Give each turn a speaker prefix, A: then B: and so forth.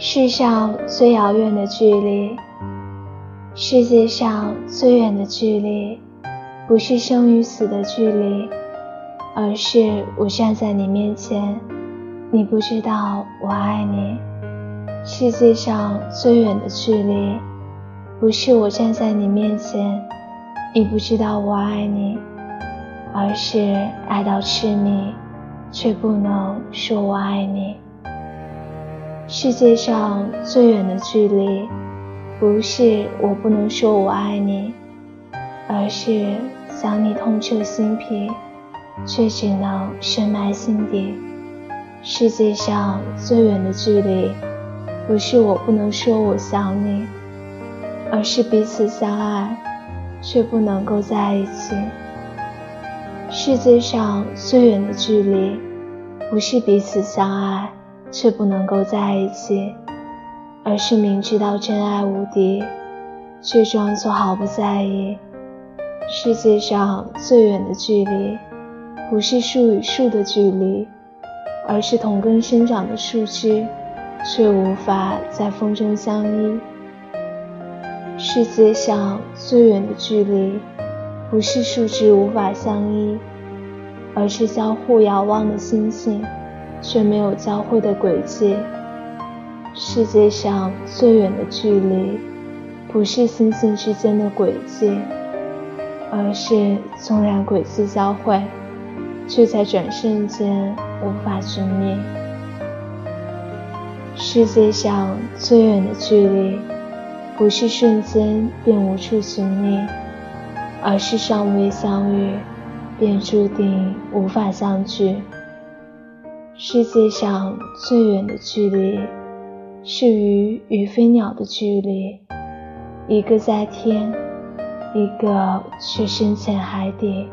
A: 世上最遥远的距离，世界上最远的距离，不是生与死的距离，而是我站在你面前，你不知道我爱你。世界上最远的距离，不是我站在你面前，你不知道我爱你，而是爱到痴迷，却不能说我爱你。世界上最远的距离，不是我不能说我爱你，而是想你痛彻心脾，却只能深埋心底。世界上最远的距离，不是我不能说我想你，而是彼此相爱，却不能够在一起。世界上最远的距离，不是彼此相爱。却不能够在一起，而是明知道真爱无敌，却装作毫不在意。世界上最远的距离，不是树与树的距离，而是同根生长的树枝，却无法在风中相依。世界上最远的距离，不是树枝无法相依，而是相互遥望的星星。却没有交汇的轨迹。世界上最远的距离，不是星星之间的轨迹，而是纵然轨迹交汇，却在转瞬间无法寻觅。世界上最远的距离，不是瞬间便无处寻觅，而是尚未相遇，便注定无法相聚。世界上最远的距离，是鱼与飞鸟的距离，一个在天，一个却深潜海底。